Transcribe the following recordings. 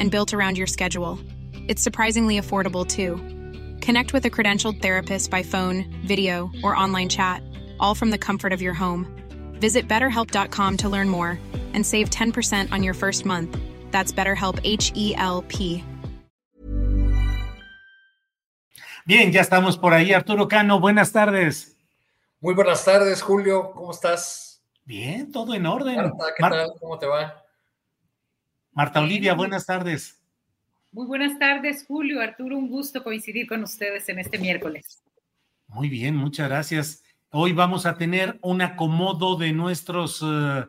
and built around your schedule. It's surprisingly affordable too. Connect with a credentialed therapist by phone, video, or online chat, all from the comfort of your home. Visit betterhelp.com to learn more and save 10% on your first month. That's BetterHelp H E L P. Bien, ya estamos por ahí. Arturo Cano, buenas tardes. Muy buenas tardes, Julio. ¿Cómo estás? Bien, todo en orden. Marta, ¿qué Mar- tal? ¿Cómo te va? Marta Olivia, buenas tardes. Muy buenas tardes, Julio, Arturo, un gusto coincidir con ustedes en este miércoles. Muy bien, muchas gracias. Hoy vamos a tener un acomodo de nuestros, eh,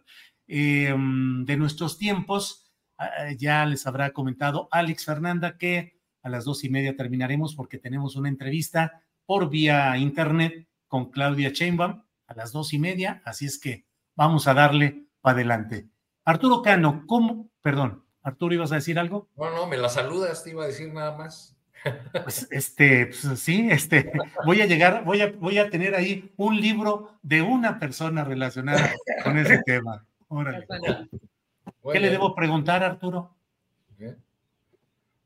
eh, de nuestros tiempos. Ah, ya les habrá comentado Alex Fernanda que a las dos y media terminaremos porque tenemos una entrevista por vía internet con Claudia Sheinbaum a las dos y media. Así es que vamos a darle para adelante. Arturo Cano, ¿cómo? Perdón, Arturo, ¿ibas a decir algo? No, no, me la saludas, te iba a decir nada más. Pues este, pues, sí, este, voy a llegar, voy a, voy a tener ahí un libro de una persona relacionada con ese tema. Órale. ¿Qué le debo preguntar, Arturo? ¿Qué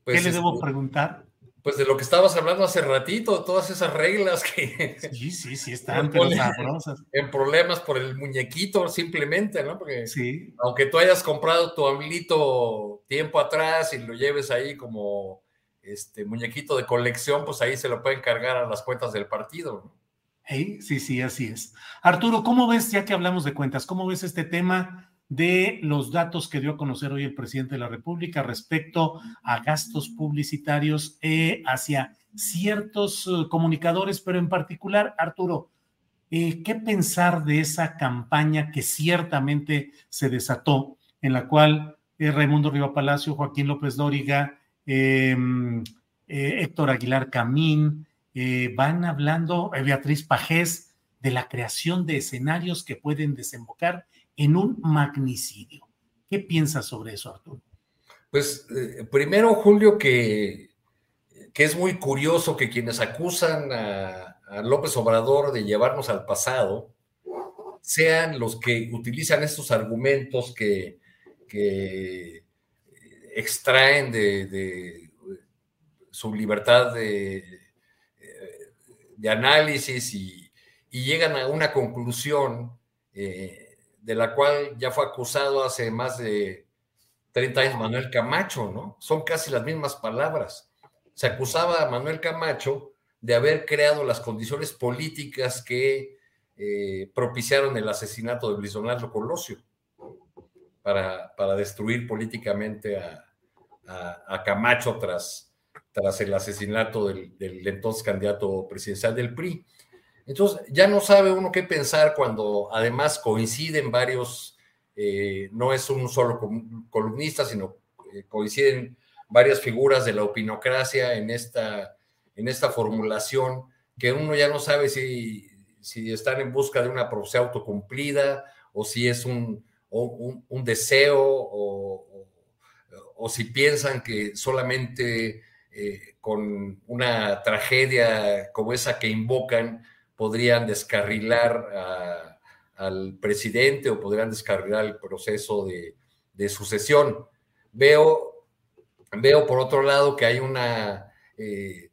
Pues, le debo este, preguntar? Pues de lo que estabas hablando hace ratito, todas esas reglas que Sí, sí, sí, están pero Pone- sabrosas. en problemas por el muñequito simplemente, ¿no? Porque Sí, aunque tú hayas comprado tu abuelito tiempo atrás y lo lleves ahí como este muñequito de colección, pues ahí se lo pueden cargar a las cuentas del partido, ¿no? Sí, sí, así es. Arturo, ¿cómo ves, ya que hablamos de cuentas, cómo ves este tema de los datos que dio a conocer hoy el presidente de la República respecto a gastos publicitarios eh, hacia ciertos eh, comunicadores, pero en particular, Arturo, eh, ¿qué pensar de esa campaña que ciertamente se desató, en la cual eh, Raimundo Riva Palacio, Joaquín López Dóriga, eh, Héctor Aguilar Camín, van hablando, Beatriz Pajés, de la creación de escenarios que pueden desembocar en un magnicidio. ¿Qué piensas sobre eso, Arturo? Pues eh, primero, Julio, que, que es muy curioso que quienes acusan a, López Obrador de llevarnos al pasado sean los que utilizan estos argumentos que, que extraen de, de su libertad de, eh, de análisis y, y llegan a una conclusión eh, de la cual ya fue acusado hace más de 30 años Manuel Camacho, ¿no? Son casi las mismas palabras. Se acusaba a Manuel Camacho de haber creado las condiciones políticas que eh, propiciaron el asesinato de Luis Donaldo Colosio para, para destruir políticamente a, a, a Camacho tras, tras el asesinato del, del entonces candidato presidencial del PRI. Entonces, ya no sabe uno qué pensar cuando además coinciden varios, eh, no es un solo columnista, sino eh, coinciden varias figuras de la opinocracia en esta, en esta formulación, que uno ya no sabe si, si están en busca de una profecía autocumplida o si es un, un, deseo o, o- o si piensan que solamente eh, con una tragedia como esa que invocan podrían descarrilar al presidente o podrían descarrilar el proceso de, sucesión. Veo, veo por otro lado que hay una, eh,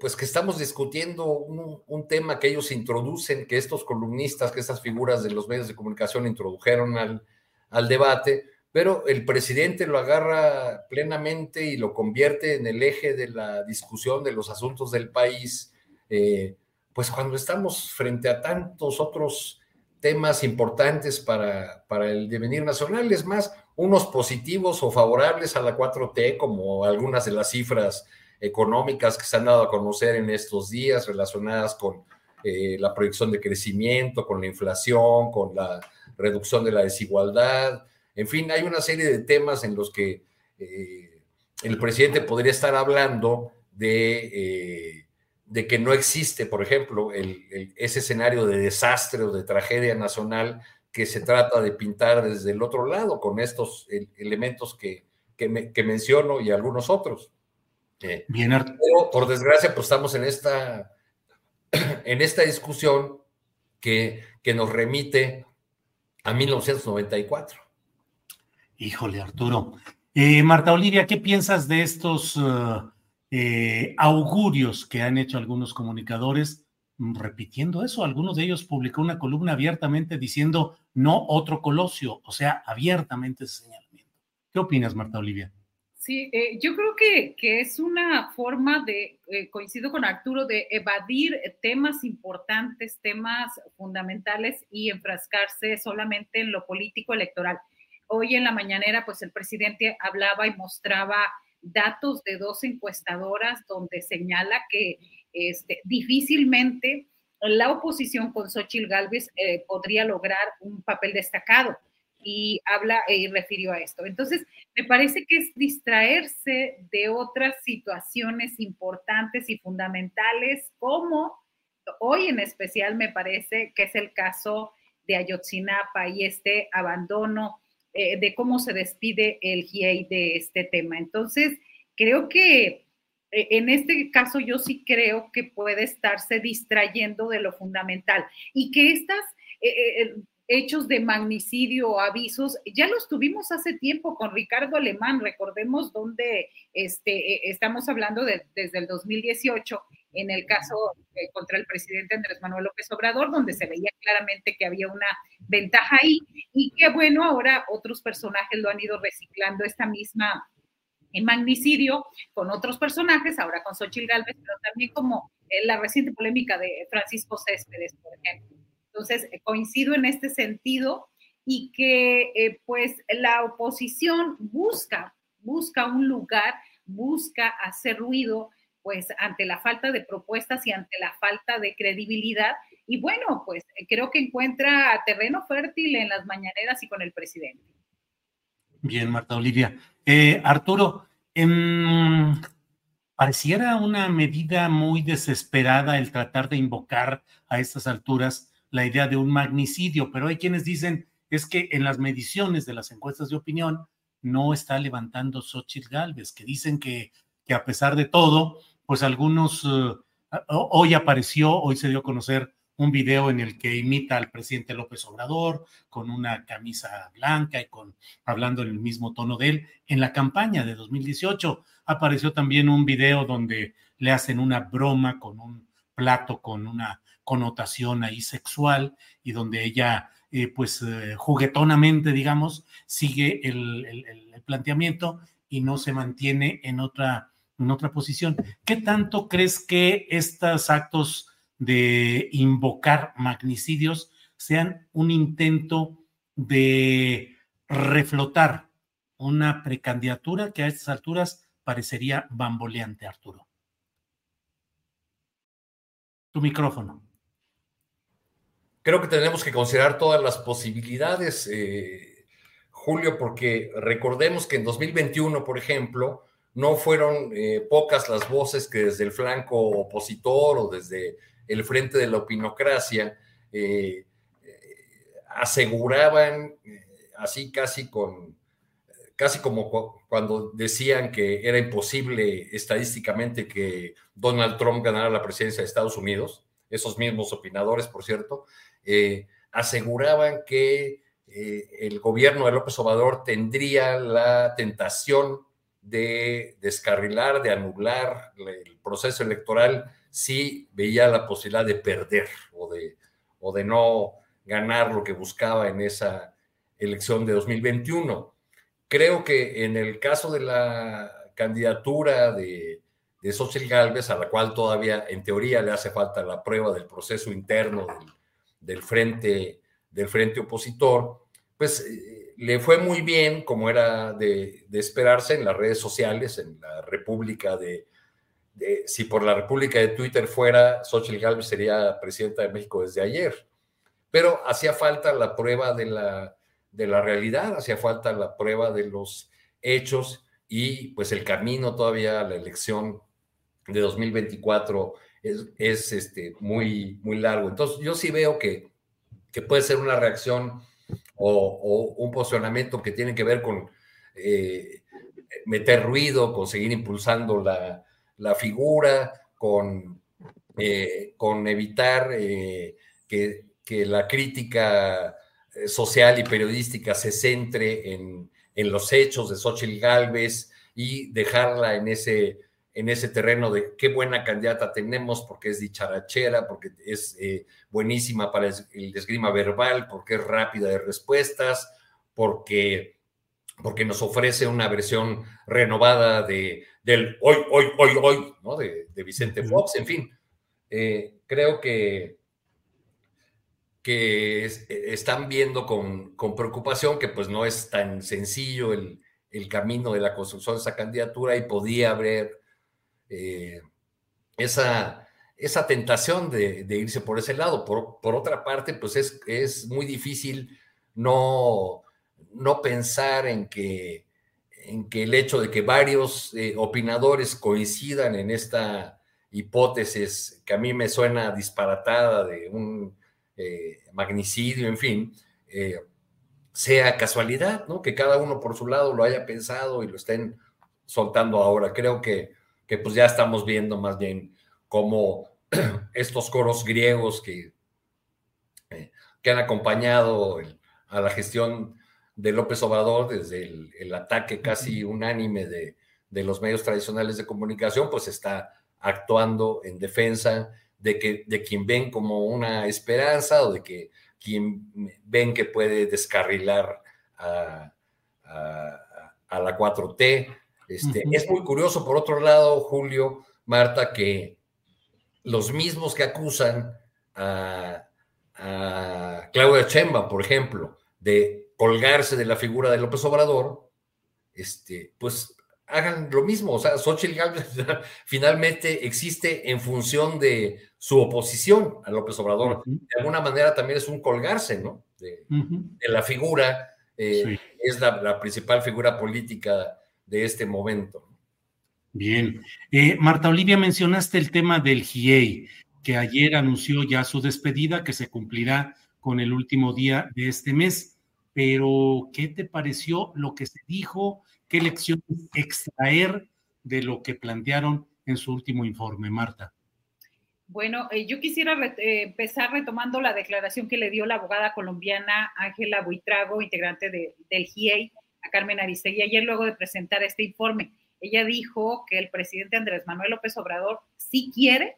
pues que estamos discutiendo un, tema que ellos introducen, que estos columnistas, que estas figuras de los medios de comunicación introdujeron al, al debate, pero el presidente lo agarra plenamente y lo convierte en el eje de la discusión de los asuntos del país, eh, pues cuando estamos frente a tantos otros temas importantes para, para el devenir nacional, es más, unos positivos o favorables a la 4T, como algunas de las cifras económicas que se han dado a conocer en estos días relacionadas con eh, la proyección de crecimiento, con la inflación, con la reducción de la desigualdad. En fin, hay una serie de temas en los que eh, el presidente podría estar hablando de, eh, de que no existe, por ejemplo, ese escenario de desastre o de tragedia nacional que se trata de pintar desde el otro lado con estos elementos que, que, menciono y algunos otros. Eh, Bien, pero, por desgracia, pues estamos en esta, en esta discusión que, que nos remite a 1994. Híjole, Arturo. Eh, Marta Olivia, ¿qué piensas de estos uh, eh, augurios que han hecho algunos comunicadores repitiendo eso? Algunos de ellos publicó una columna abiertamente diciendo no otro colosio, o sea, abiertamente señalamiento. ¿Qué opinas, Marta Olivia? Sí, eh, yo creo que, que, es una forma de, eh, coincido con Arturo, de evadir temas importantes, temas fundamentales y enfrascarse solamente en lo político electoral. Hoy en la mañanera, pues el presidente hablaba y mostraba datos de dos encuestadoras donde señala que este, difícilmente la oposición con Xochitl Gálvez eh, podría lograr un papel destacado y habla y refirió a esto. Entonces, me parece que es distraerse de otras situaciones importantes y fundamentales, como hoy en especial me parece que es el caso de Ayotzinapa y este abandono eh, de cómo se despide el GIEI de este tema. Entonces, creo que eh, en este caso yo sí creo que puede estarse distrayendo de lo fundamental y que estas hechos de magnicidio avisos, ya los tuvimos hace tiempo con Ricardo Alemán, recordemos dónde este, estamos hablando desde el 2018 en el caso eh, contra el presidente Andrés Manuel López Obrador, donde se veía claramente que había una ventaja ahí y que bueno, ahora otros personajes lo han ido reciclando esta misma en magnicidio con otros personajes, ahora con Xochitl Galvez, pero también como la reciente polémica de Francisco Céspedes, por ejemplo. Entonces, eh, coincido en este sentido y que eh, pues la oposición busca, busca un lugar, busca hacer ruido, pues ante la falta de propuestas y ante la falta de credibilidad. Y bueno, pues creo que encuentra terreno fértil en las mañaneras y con el presidente. Bien, Marta Olivia. Eh, Arturo, em, pareciera una medida muy desesperada el tratar de invocar a estas alturas la idea de un magnicidio, pero hay quienes dicen es que en las mediciones de las encuestas de opinión no está levantando Xochitl Galvez, que dicen que, que a pesar de todo, pues algunos, eh, hoy apareció, hoy se dio a conocer un video en el que imita al presidente López Obrador con una camisa blanca y con hablando en el mismo tono de él en la campaña de 2018. Apareció también un video donde le hacen una broma con un plato con una connotación ahí sexual y donde ella, eh, pues eh, juguetonamente, digamos, sigue el, planteamiento y no se mantiene en otra, en otra posición. ¿Qué tanto crees que estos actos de invocar magnicidios sean un intento de reflotar una precandidatura que a estas alturas parecería bamboleante, Arturo? Tu micrófono creo que tenemos que considerar todas las posibilidades, eh, Julio, porque recordemos que en 2021, por ejemplo, no fueron eh, pocas las voces que desde el flanco opositor o desde el frente de la opinocracia eh, aseguraban, así casi con, casi como cuando decían que era imposible estadísticamente que Donald Trump ganara la presidencia de Estados Unidos, esos mismos opinadores, por cierto, eh, aseguraban que eh, el gobierno de López Obrador tendría la tentación de descarrilar, de anular el proceso electoral si veía la posibilidad de perder o de, o de no ganar lo que buscaba en esa elección de 2021. Creo que en el caso de la candidatura de, de Xochitl Galvez, a la cual todavía en teoría le hace falta la prueba del proceso interno del, frente, del frente opositor, pues le fue muy bien, como era de, esperarse, en las redes sociales, en la República de, si por la República de Twitter fuera, Xochitl Galvez sería presidenta de México desde ayer. Pero hacía falta la prueba de la, de la realidad, hacía falta la prueba de los hechos y pues el camino todavía a la elección de 2024 es, es este, muy, muy largo. Entonces yo sí veo que, que puede ser una reacción o, un posicionamiento que tiene que ver con eh, meter ruido, con seguir impulsando la, figura, con, eh, con evitar eh, que, la crítica social y periodística se centre en, en los hechos de Xochitl Galvez y dejarla en ese en ese terreno de qué buena candidata tenemos, porque es dicharachera, porque es eh, buenísima para el esgrima verbal, porque es rápida de respuestas, porque, porque nos ofrece una versión renovada de, del hoy, hoy, hoy, hoy, ¿no? de, Vicente Fox, en fin. Eh, creo que, que están viendo con, con, preocupación que pues no es tan sencillo el, el camino de la construcción de esa candidatura y podía haber eh, esa, esa tentación de, irse por ese lado. Por, otra parte, pues es, es muy difícil no, no pensar en que, en que el hecho de que varios eh, opinadores coincidan en esta hipótesis que a mí me suena disparatada de un eh, magnicidio, en fin, sea casualidad, ¿no? Que cada uno por su lado lo haya pensado y lo estén soltando ahora. Creo que que pues ya estamos viendo más bien como estos coros griegos que, eh, que han acompañado a la gestión de López Obrador desde el, ataque casi unánime de, los medios tradicionales de comunicación, pues está actuando en defensa de, que, de quien ven como una esperanza o de que quien ven que puede descarrilar a, a la 4T este, es muy curioso, por otro lado, Julio, Marta, que los mismos que acusan a, Claudia Chemba, por ejemplo, de colgarse de la figura de López Obrador, este, pues hagan lo mismo. O sea, Xochitl Gálvez finalmente existe en función de su oposición a López Obrador. De alguna manera también es un colgarse, ¿no? De, la figura, eh, es la, principal figura política de este momento. Bien. Eh, Marta Olivia, mencionaste el tema del GIEI, que ayer anunció ya su despedida, que se cumplirá con el último día de este mes. Pero, ¿qué te pareció lo que se dijo? ¿Qué lecciones extraer de lo que plantearon en su último informe, Marta? Bueno, eh, yo quisiera eh, empezar retomando la declaración que le dio la abogada colombiana Ángela Buitrago, integrante del GIEI, Carmen Aristegui ayer luego de presentar este informe. Ella dijo que el presidente Andrés Manuel López Obrador sí quiere,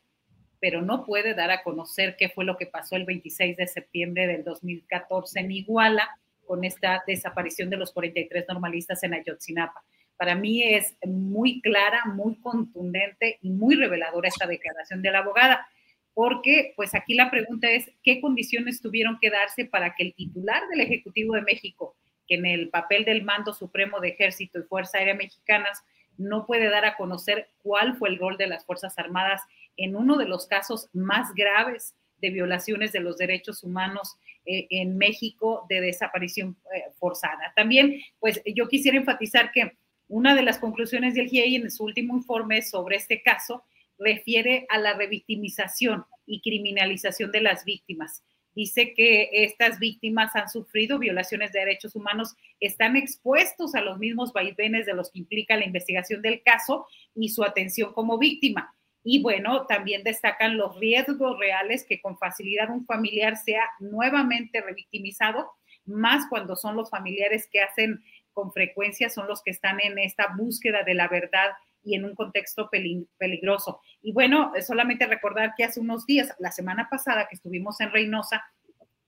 pero no puede dar a conocer qué fue lo que pasó el 26 de septiembre del 2014 en Iguala con esta desaparición de los 43 normalistas en Ayotzinapa. Para mí es muy clara, muy contundente y muy reveladora esta declaración de la abogada, porque pues aquí la pregunta es, ¿qué condiciones tuvieron que darse para que el titular del Ejecutivo de México que en el papel del mando supremo de Ejército y Fuerza Aérea Mexicanas no puede dar a conocer cuál fue el rol de las Fuerzas Armadas en uno de los casos más graves de violaciones de los derechos humanos eh, en México de desaparición eh, forzada. También, pues yo quisiera enfatizar que una de las conclusiones del GIEI en su último informe sobre este caso refiere a la revictimización y criminalización de las víctimas dice que estas víctimas han sufrido violaciones de derechos humanos, están expuestos a los mismos vaivenes de los que implica la investigación del caso y su atención como víctima. Y bueno, también destacan los riesgos reales que con facilidad un familiar sea nuevamente revictimizado, más cuando son los familiares que hacen con frecuencia, son los que están en esta búsqueda de la verdad y en un contexto peligroso. Y bueno, solamente recordar que hace unos días, la semana pasada que estuvimos en Reynosa,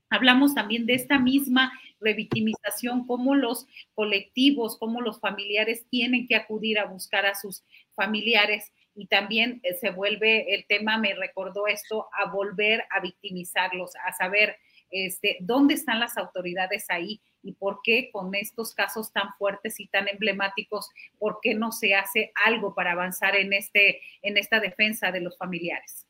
hablamos también de esta misma revictimización, cómo los colectivos, cómo los familiares tienen que acudir a buscar a sus familiares y también eh, se vuelve el tema, me recordó esto, a volver a victimizarlos, a saber este, dónde están las autoridades ahí y por qué con estos casos tan fuertes y tan emblemáticos, por qué no se hace algo para avanzar en, este, en esta defensa de los familiares.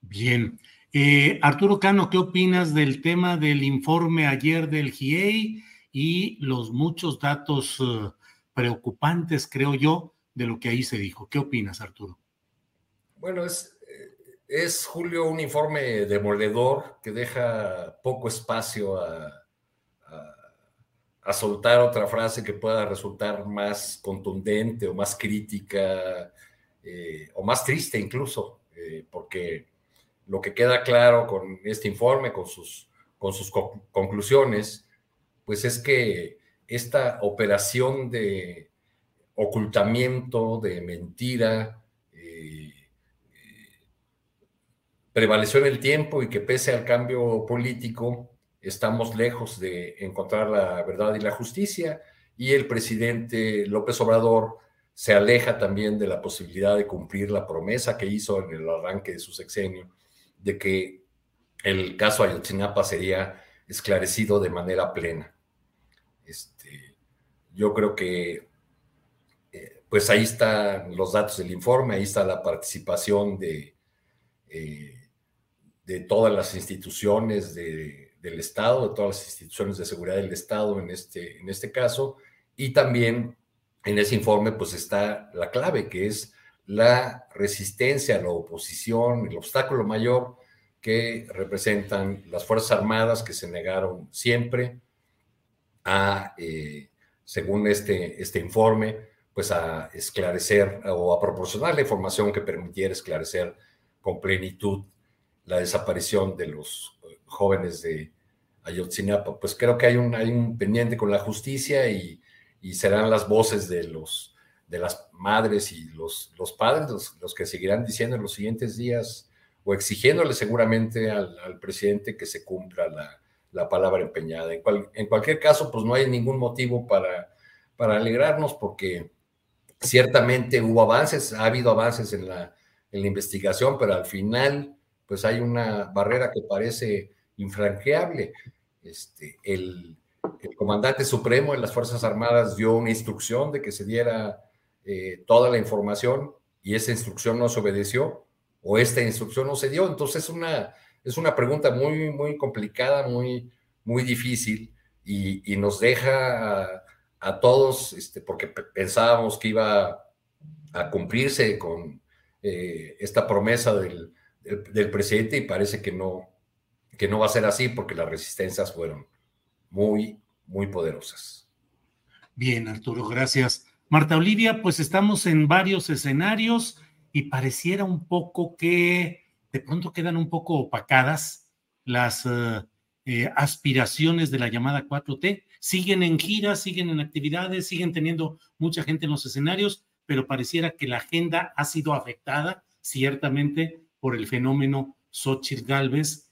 Bien. Eh, Arturo Cano, ¿qué opinas del tema del informe ayer del GIEI y los muchos datos eh, preocupantes, creo yo, de lo que ahí se dijo? ¿Qué opinas, Arturo? Bueno, es, es Julio un informe demoledor que deja poco espacio a, a, soltar otra frase que pueda resultar más contundente o más crítica eh, o más triste incluso, porque lo que queda claro con este informe, con sus, con sus conclusiones, pues es que esta operación de ocultamiento, de mentira, eh, prevaleció en el tiempo y que pese al cambio político, estamos lejos de encontrar la verdad y la justicia y el presidente López Obrador se aleja también de la posibilidad de cumplir la promesa que hizo en el arranque de su sexenio de que el caso Ayotzinapa sería esclarecido de manera plena. Este, yo creo que eh, pues ahí están los datos del informe, ahí está la participación de, eh, de todas las instituciones del Estado, de todas las instituciones de seguridad del Estado en este, en este caso, y también en ese informe pues está la clave, que es la resistencia, la oposición, el obstáculo mayor que representan las Fuerzas Armadas que se negaron siempre a, eh, según este, este informe, pues a esclarecer o a proporcionar la información que permitiera esclarecer con plenitud la desaparición de los jóvenes de Ayotzinapa. Pues creo que hay un, hay un pendiente con la justicia y, y serán las voces de los de las madres y los, los padres los, que seguirán diciendo en los siguientes días o exigiéndole seguramente al, presidente que se cumpla la, palabra empeñada. En, en, cualquier caso, pues no hay ningún motivo para, para alegrarnos porque ciertamente hubo avances, ha habido avances en la, en la investigación, pero al final pues hay una barrera que parece infranqueable. Este, el, comandante supremo de las Fuerzas Armadas dio una instrucción de que se diera eh, toda la información y esa instrucción no se obedeció o esta instrucción no se dio. Entonces es una, es una pregunta muy, muy complicada, muy, muy difícil y, nos deja a, todos, este, porque pensábamos que iba a cumplirse con eh, esta promesa del, presidente y parece que no, que no va a ser así porque las resistencias fueron muy, muy poderosas. Bien, Arturo, gracias. Marta Olivia, pues estamos en varios escenarios y pareciera un poco que de pronto quedan un poco opacadas las eh, eh, aspiraciones de la llamada 4T. Siguen en giras, siguen en actividades, siguen teniendo mucha gente en los escenarios, pero pareciera que la agenda ha sido afectada ciertamente por el fenómeno Xochitl Galvez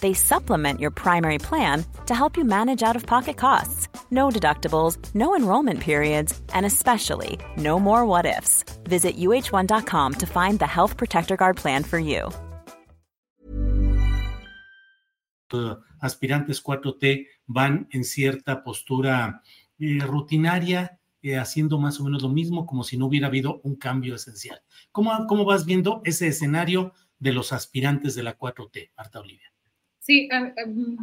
they supplement your primary plan to help you manage out of pocket costs. No deductibles, no enrollment periods, and especially no more what ifs. Visit uh1.com to find the Health Protector Guard plan for you. aspirantes 4T van en cierta postura eh, rutinaria, eh, haciendo más o menos lo mismo, como si no hubiera habido un cambio esencial. ¿Cómo, cómo vas viendo ese escenario de los aspirantes de la 4T, Marta Olivia? Sí,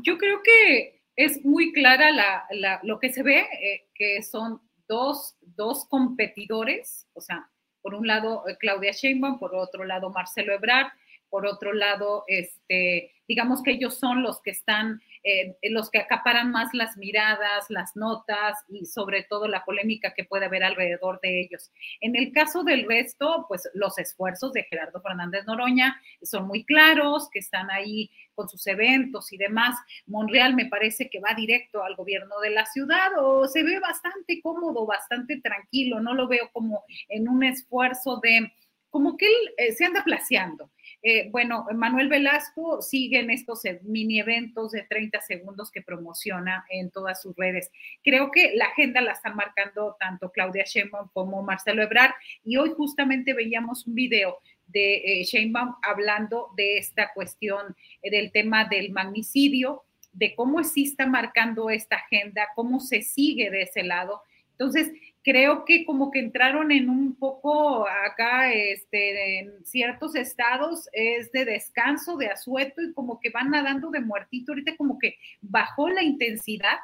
yo creo que es muy clara la, lo que se ve, eh, que son dos, dos competidores, o sea, por un lado Claudia Sheinbaum, por otro lado Marcelo Ebrard, por otro lado, este, digamos que ellos son los que están, eh, los que acaparan más las miradas, las notas y sobre todo la polémica que puede haber alrededor de ellos. En el caso del resto, pues los esfuerzos de Gerardo Fernández Noroña son muy claros, que están ahí con sus eventos y demás. Monreal me parece que va directo al gobierno de la ciudad o se ve bastante cómodo, bastante tranquilo, no lo veo como en un esfuerzo de, como que él eh, se anda placeando. Eh, bueno, Manuel Velasco sigue en estos eh, mini eventos de 30 segundos que promociona en todas sus redes. Creo que la agenda la están marcando tanto Claudia Sheinbaum como Marcelo Ebrard y hoy justamente veíamos un video de eh, Sheinbaum hablando de esta cuestión del tema del magnicidio, de cómo sí está marcando esta agenda, cómo se sigue de ese lado. Entonces, creo que como que entraron en un poco acá, este, en ciertos estados es de descanso, de asueto y como que van nadando de muertito. Ahorita como que bajó la intensidad,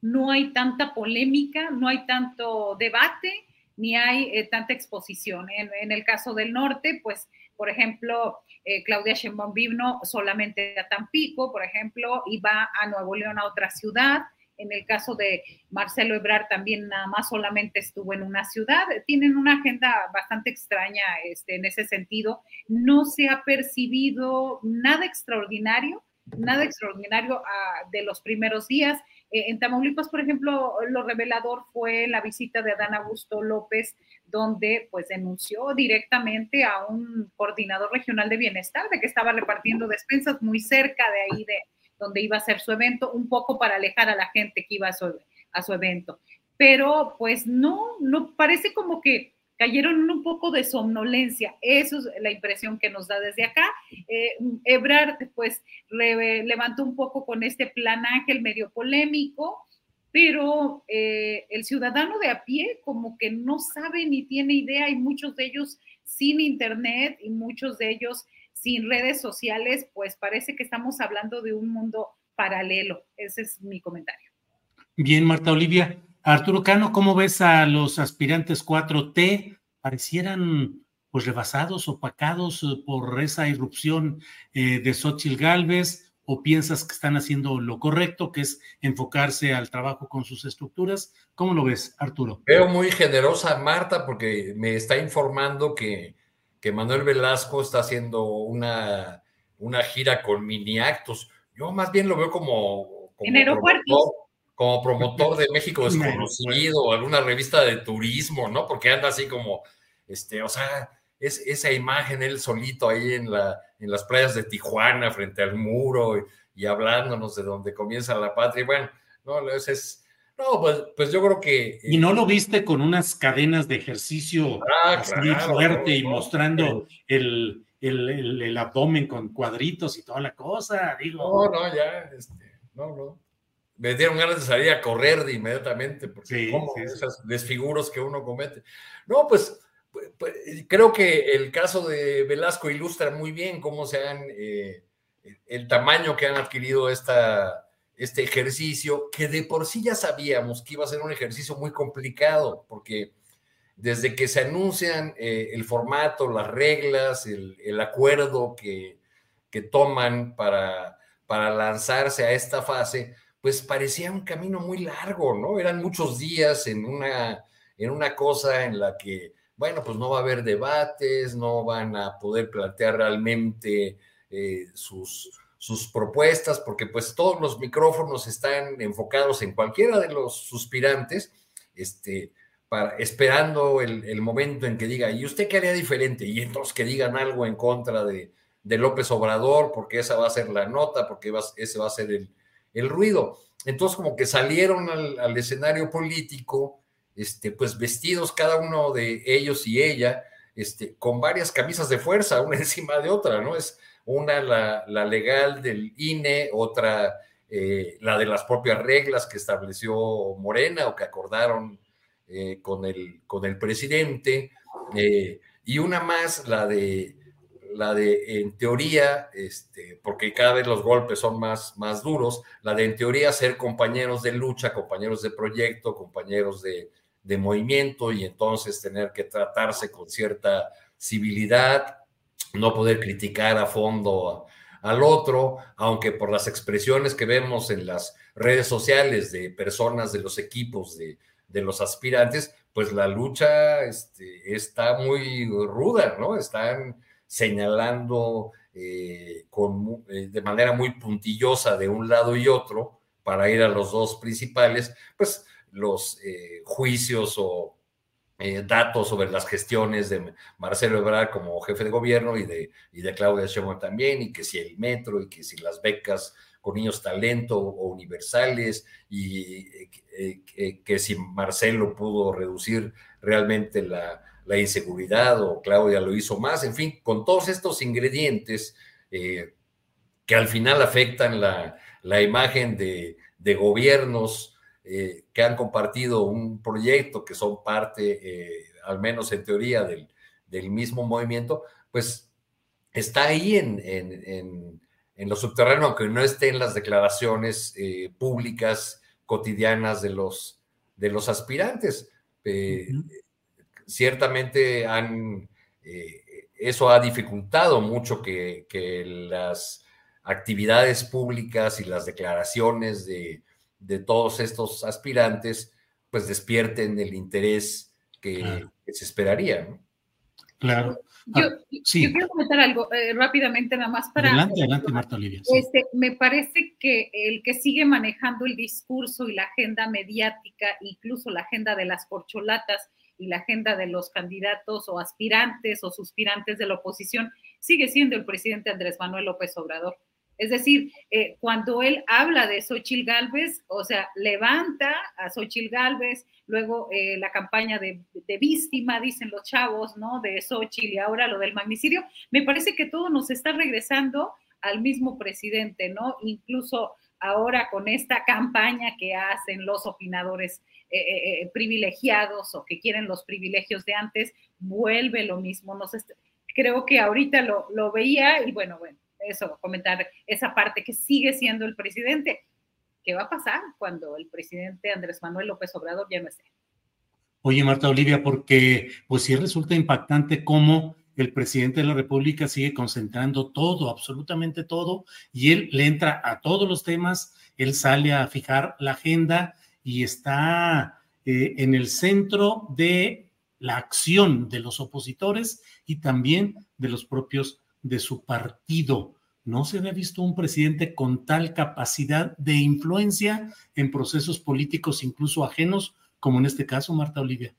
no hay tanta polémica, no hay tanto debate, ni hay eh, tanta exposición. En, el caso del norte, pues, por ejemplo, eh, Claudia Sheinbaum vino solamente a Tampico, por ejemplo, y va a Nuevo León a otra ciudad en el caso de Marcelo Ebrard también nada más solamente estuvo en una ciudad. Tienen una agenda bastante extraña este, en ese sentido. No se ha percibido nada extraordinario, nada extraordinario ah, de los primeros días. Eh, en Tamaulipas, por ejemplo, lo revelador fue la visita de Adán Augusto López, donde pues denunció directamente a un coordinador regional de bienestar de que estaba repartiendo despensas muy cerca de ahí de, donde iba a ser su evento, un poco para alejar a la gente que iba a su, a su evento. Pero pues no, no parece como que cayeron un poco de somnolencia. Eso es la impresión que nos da desde acá. Eh, Ebrard, pues, levantó un poco con este plan ángel medio polémico, pero eh, el ciudadano de a pie como que no sabe ni tiene idea y muchos de ellos sin internet y muchos de ellos sin redes sociales, pues parece que estamos hablando de un mundo paralelo. Ese es mi comentario. Bien, Marta Olivia. Arturo Cano, ¿cómo ves a los aspirantes 4T? Parecieran pues rebasados, opacados eh, por esa irrupción eh, de Xochitl Galvez, o piensas que están haciendo lo correcto, que es enfocarse al trabajo con sus estructuras? ¿Cómo lo ves, Arturo? Veo muy generosa Marta porque me está informando que que Manuel Velasco está haciendo una, una gira con mini actos. Yo más bien lo veo como, como, promotor, de México desconocido o alguna revista de turismo, ¿no? Porque anda así como, este, o sea, es esa imagen él solito ahí en, la, en las playas de Tijuana frente al muro y, y hablándonos de dónde comienza la patria. Y bueno, no, es, no, pues, pues, yo creo que. ¿Y no lo viste con unas cadenas de ejercicio ah, fuerte y mostrando el, el, abdomen con cuadritos y toda la cosa? Digo. No, no, ya, este, no, no. Me dieron ganas de salir a correr de inmediatamente, porque esos desfiguros que uno comete. No, pues, pues, pues, creo que el caso de Velasco ilustra muy bien cómo se han. Eh, el tamaño que han adquirido esta este ejercicio, que de por sí ya sabíamos que iba a ser un ejercicio muy complicado, porque desde que se anuncian eh, el formato, las reglas, el, acuerdo que, que, toman para, para lanzarse a esta fase, pues parecía un camino muy largo, ¿no? Eran muchos días en una, en una cosa en la que, bueno, pues no va a haber debates, no van a poder plantear realmente eh, sus, sus propuestas, porque pues todos los micrófonos están enfocados en cualquiera de los suspirantes, este, para, esperando el, momento en que diga, ¿y usted qué haría diferente? Y entonces que digan algo en contra de, López Obrador, porque esa va a ser la nota, porque ese va a ser el, ruido. Entonces como que salieron al, escenario político, este, pues vestidos cada uno de ellos y ella, este, con varias camisas de fuerza, una encima de otra, ¿no? Es, una la, legal del INE, otra eh, la de las propias reglas que estableció Morena o que acordaron eh, con, el, con el presidente, eh, y una más, la de, la de en teoría, este, porque cada vez los golpes son más, más duros, la de en teoría ser compañeros de lucha, compañeros de proyecto, compañeros de, de movimiento y entonces tener que tratarse con cierta civilidad, no poder criticar a fondo al otro, aunque por las expresiones que vemos en las redes sociales de personas de los equipos de, los aspirantes, pues la lucha este, está muy ruda, ¿no? Están señalando eh, con, eh, de manera muy puntillosa de un lado y otro para ir a los dos principales, pues los eh, juicios o eh, datos sobre las gestiones de Marcelo Ebrard como jefe de gobierno y de, y de Claudia Sheinbaum también, y que si el metro, y que si las becas con niños talento o universales, y eh, que si Marcelo pudo reducir realmente la, la, inseguridad o Claudia lo hizo más, en fin, con todos estos ingredientes que al final afectan la, la imagen de, de gobiernos eh, que han compartido un proyecto, que son parte, eh, al menos en teoría, del, mismo movimiento, pues está ahí en, en, en, lo subterráneo, aunque no esté en las declaraciones eh, públicas cotidianas de los, de los aspirantes. Ciertamente han, eso ha dificultado mucho que, que las actividades públicas y las declaraciones de, de todos estos aspirantes, pues despierten el interés que, se esperaría. Claro. Yo, ah, quiero comentar algo eh, rápidamente, nada más para. Adelante, adelante, Marta Olivia. Este, me parece que el que sigue manejando el discurso y la agenda mediática, incluso la agenda de las corcholatas y la agenda de los candidatos o aspirantes o suspirantes de la oposición, sigue siendo el presidente Andrés Manuel López Obrador. Es decir, eh, cuando él habla de Xochil Gálvez, o sea, levanta a Xochil Gálvez, luego eh, la campaña de, víctima, dicen los chavos, ¿no? De Xochil y ahora lo del magnicidio, me parece que todo nos está regresando al mismo presidente, ¿no? Incluso ahora con esta campaña que hacen los opinadores eh, privilegiados o que quieren los privilegios de antes, vuelve lo mismo. creo que ahorita lo, lo veía y bueno, bueno, eso, comentar esa parte que sigue siendo el presidente. ¿Qué va a pasar cuando el presidente Andrés Manuel López Obrador ya no esté? Oye, Marta Olivia, porque pues sí resulta impactante cómo el presidente de la República sigue concentrando todo, absolutamente todo, y él le entra a todos los temas, él sale a fijar la agenda y está eh, en el centro de la acción de los opositores y también de los propios de su partido. No se había visto un presidente con tal capacidad de influencia en procesos políticos, incluso ajenos, como en este caso, Marta Olivia.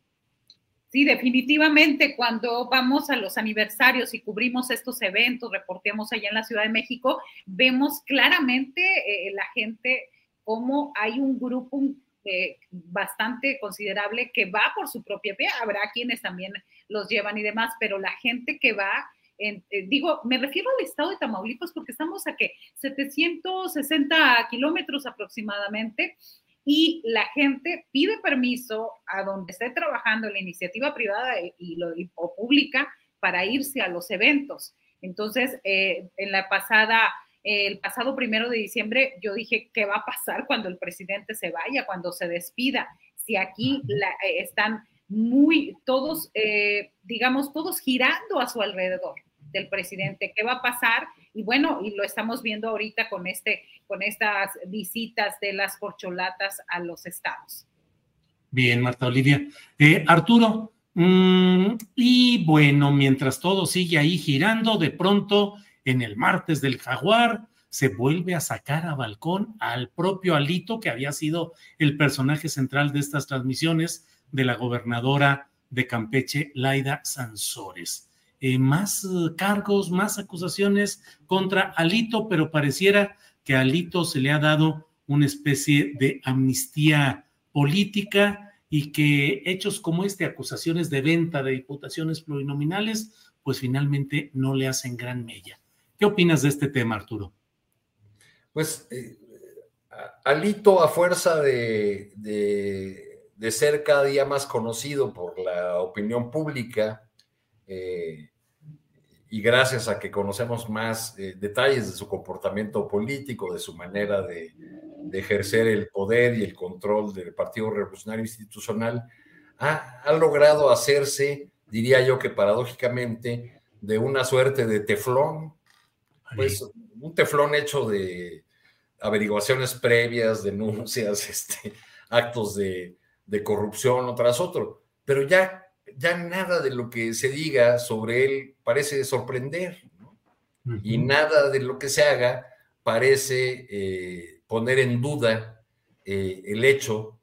Sí, definitivamente cuando vamos a los aniversarios y cubrimos estos eventos, reportemos allá en la Ciudad de México, vemos claramente eh, la gente como hay un grupo eh, bastante considerable que va por su propia vía. Habrá quienes también los llevan y demás, pero la gente que va eh, digo, me refiero al estado de Tamaulipas porque estamos a que 760 kilómetros aproximadamente y la gente pide permiso a donde esté trabajando la iniciativa privada y, lo, o pública para irse a los eventos. Entonces, eh, en la pasada, el pasado primero de diciembre, yo dije, ¿qué va a pasar cuando el presidente se vaya, cuando se despida? Si aquí eh, están muy, todos, digamos, todos girando a su alrededor del presidente, qué va a pasar. Y bueno, y lo estamos viendo ahorita con, este, con estas visitas de las corcholatas a los estados. Bien, Marta Olivia. Eh, Arturo, mm, y bueno, mientras todo sigue ahí girando, de pronto en el martes del jaguar se vuelve a sacar a balcón al propio Alito, que había sido el personaje central de estas transmisiones de la gobernadora de Campeche, Laida Sansores. Eh, más eh, cargos, más acusaciones contra Alito, pero pareciera que a Alito se le ha dado una especie de amnistía política y que hechos como este, acusaciones de venta de diputaciones plurinominales, pues finalmente no le hacen gran mella. ¿Qué opinas de este tema, Arturo? Pues eh, Alito, a fuerza de, de, ser cada día más conocido por la opinión pública, eh, y gracias a que conocemos más eh, detalles de su comportamiento político, de su manera de, de, ejercer el poder y el control del Partido Revolucionario Institucional, ha, ha, logrado hacerse, diría yo que paradójicamente, de una suerte de teflón, pues un teflón hecho de averiguaciones previas, denuncias, este, actos de, de corrupción tras otro, pero ya ya nada de lo que se diga sobre él parece sorprender, y nada de lo que se haga parece eh, poner en duda eh, el hecho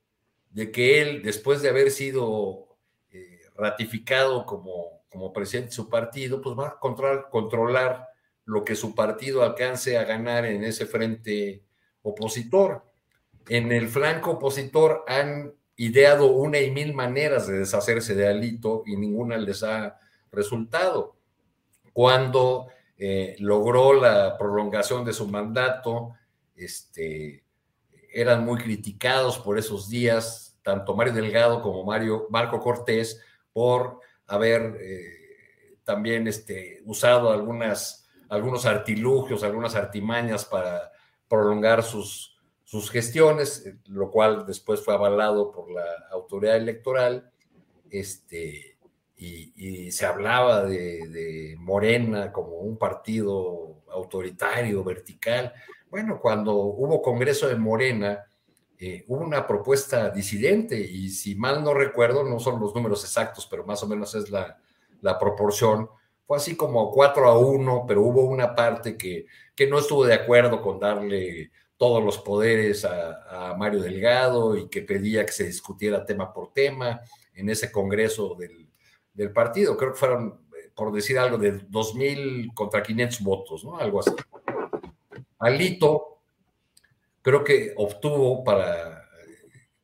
de que él, después de haber sido eh, ratificado como, como presidente de su partido, pues va a controlar, controlar lo que su partido alcance a ganar en ese frente opositor. En el flanco opositor han ideado una y mil maneras de deshacerse de Alito y ninguna les ha resultado. Cuando eh, logró la prolongación de su mandato, este, eran muy criticados por esos días, tanto Mario Delgado como Mario, Marco Cortés, por haber eh, también este, usado algunas, algunos artilugios, algunas artimañas para prolongar sus, sus gestiones, eh, lo cual después fue avalado por la autoridad electoral, este, y, se hablaba de, Morena como un partido autoritario, vertical. Bueno, cuando hubo Congreso de Morena, eh, hubo una propuesta disidente y si mal no recuerdo, no son los números exactos, pero más o menos es la, la proporción, fue así como 4 a 1, pero hubo una parte que, que no estuvo de acuerdo con darle todos los poderes a, Mario Delgado y que pedía que se discutiera tema por tema en ese congreso del, del partido. Creo que fueron, eh, por decir algo, de 2.000 contra 500 votos, ¿no? Algo así. Alito creo que obtuvo para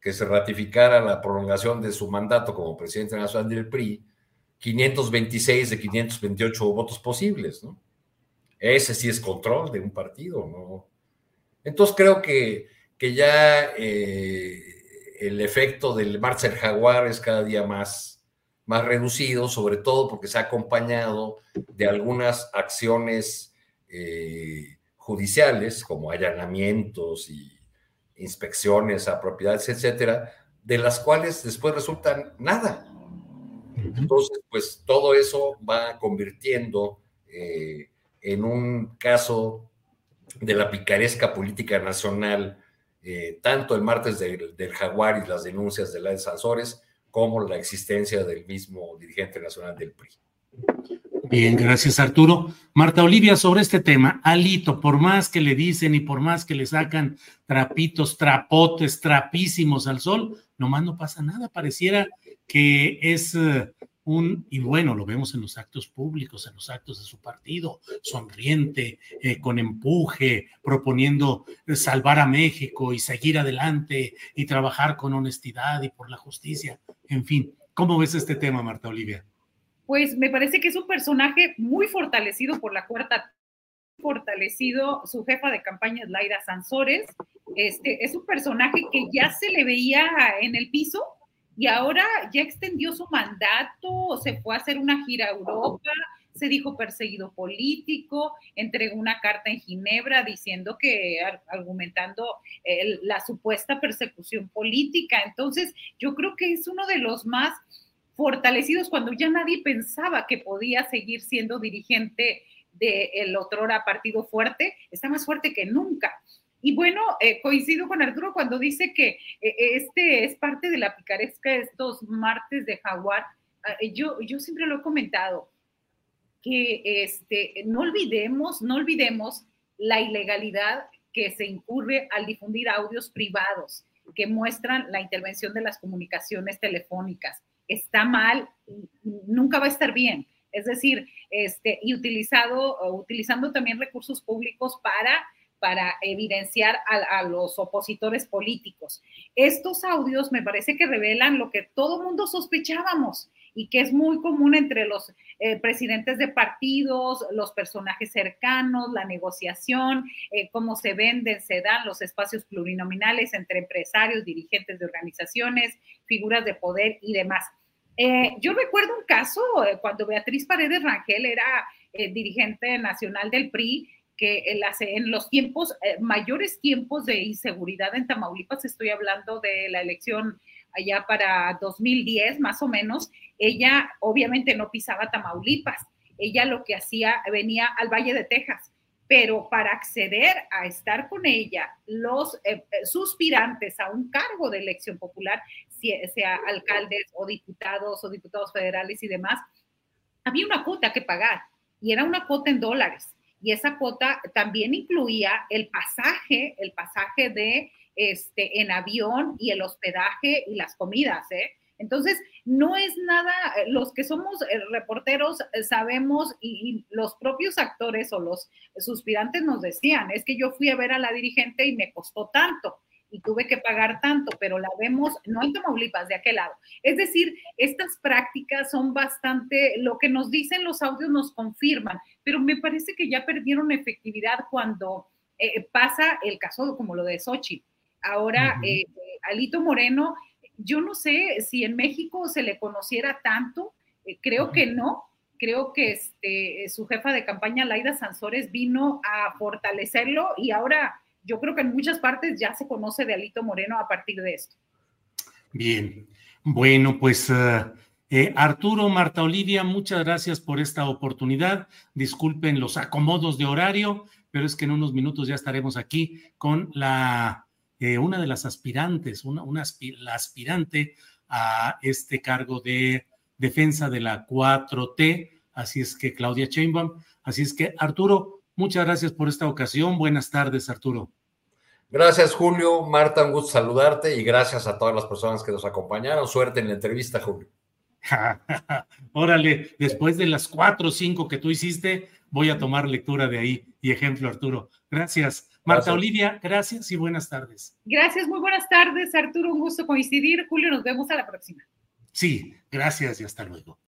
que se ratificara la prolongación de su mandato como presidente nacional del PRI 526 de 528 votos posibles, ¿no? Ese sí es control de un partido, ¿no? Entonces creo que, que ya eh, el efecto del Marcel Jaguar es cada día más, más reducido, sobre todo porque se ha acompañado de algunas acciones eh, judiciales, como allanamientos y inspecciones a propiedades, etcétera, de las cuales después resultan nada. Entonces, pues todo eso va convirtiendo eh, en un caso de la picaresca política nacional, eh, tanto el martes del, Jaguar y las denuncias de la Sanzores, como la existencia del mismo dirigente nacional del PRI. Bien, gracias Arturo. Marta Olivia, sobre este tema, Alito, por más que le dicen y por más que le sacan trapitos, trapotes, trapísimos al sol, nomás no pasa nada. Pareciera que es eh, y bueno, lo vemos en los actos públicos, en los actos de su partido, sonriente, eh, con empuje, proponiendo eh, salvar a México y seguir adelante y trabajar con honestidad y por la justicia. En fin, ¿cómo ves este tema, Marta Olivia? Pues me parece que es un personaje muy fortalecido por la cuarta fortalecido su jefa de campaña, Laida Sansores. Este, es un personaje que ya se le veía en el piso, y ahora ya extendió su mandato, se fue a hacer una gira a Europa, se dijo perseguido político, entregó una carta en Ginebra diciendo que, argumentando la supuesta persecución política. Entonces, yo creo que es uno de los más fortalecidos cuando ya nadie pensaba que podía seguir siendo dirigente del otrora partido fuerte, está más fuerte que nunca. Y bueno, eh, coincido con Arturo cuando dice que eh, este es parte de la picaresca de estos martes de jaguar. Ah, eh, yo, yo siempre lo he comentado, que este, no olvidemos, no olvidemos la ilegalidad que se incurre al difundir audios privados que muestran la intervención de las comunicaciones telefónicas. Está mal, nunca va a estar bien. Es decir, este, y utilizado, utilizando también recursos públicos para para evidenciar a, los opositores políticos. Estos audios me parece que revelan lo que todo mundo sospechábamos y que es muy común entre los eh, presidentes de partidos, los personajes cercanos, la negociación, eh, cómo se venden, se dan los espacios plurinominales entre empresarios, dirigentes de organizaciones, figuras de poder y demás. Eh, yo recuerdo un caso cuando Beatriz Paredes Rangel era dirigente nacional del PRI, que en, los tiempos, mayores tiempos de inseguridad en Tamaulipas, estoy hablando de la elección allá para 2010 más o menos, ella obviamente no pisaba Tamaulipas, ella lo que hacía venía al Valle de Texas, pero para acceder a estar con ella, los eh, eh, suspirantes a un cargo de elección popular, sea alcaldes o diputados o diputados federales y demás, había una cuota que pagar y era una cuota en dólares. Y esa cuota también incluía el pasaje, el pasaje de este, en avión y el hospedaje y las comidas, ¿eh? Entonces, no es nada, eh, los que somos eh, reporteros sabemos y, los propios actores o los suspirantes nos decían, es que yo fui a ver a la dirigente y me costó tanto y tuve que pagar tanto, pero la vemos no en Tamaulipas, de aquel lado. Es decir, estas prácticas son bastante, lo que nos dicen los audios nos confirman, pero me parece que ya perdieron efectividad cuando pasa el caso como lo de Sochi Ahora, eh, Alito Moreno, yo no sé si en México se le conociera tanto, eh, creo que no, creo que este, su jefa de campaña, Laida Sansores, vino a fortalecerlo y ahora yo creo que en muchas partes ya se conoce de Alito Moreno a partir de esto. Bien, bueno, pues eh, Arturo, Marta Olivia, muchas gracias por esta oportunidad. Disculpen los acomodos de horario, pero es que en unos minutos ya estaremos aquí con la una de las aspirantes, una, una la aspirante a este cargo de defensa de la 4T, así es que Claudia Chainbaum, así es que Arturo, muchas gracias por esta ocasión, buenas tardes Arturo. Gracias Julio, Marta, un gusto saludarte y gracias a todas las personas que nos acompañaron, suerte en la entrevista Julio. Órale, después de las cuatro o cinco que tú hiciste, voy a tomar lectura de ahí y ejemplo Arturo. Gracias. Marta Olivia, gracias y buenas tardes. Gracias, muy buenas tardes, Arturo. Un gusto coincidir. Julio, nos vemos a la próxima. Sí, gracias y hasta luego.